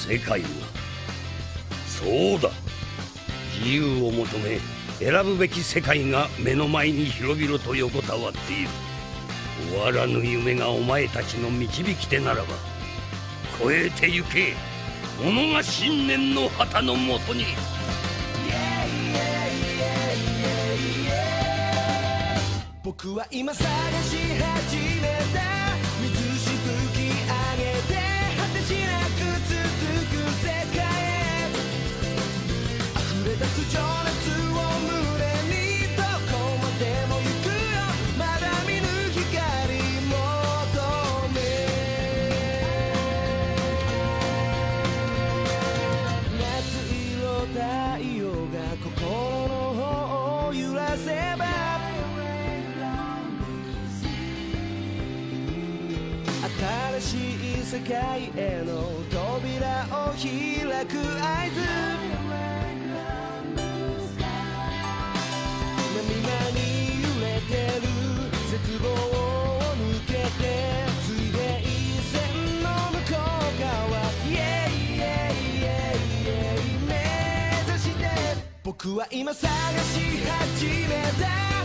世界は。そうだ。自由を求め選ぶべき世界が目の前に広々と横たわっている。終わらぬ夢がお前たちの導き手ならば超えてゆけ。己が信念の旗のもとに。僕は今探し始めた。新しい世界への扉を開く合図。波に揺れてる絶望を抜けて水平線の向こう側。Yeah, yeah, yeah, yeah 目指して僕は今探し始めた。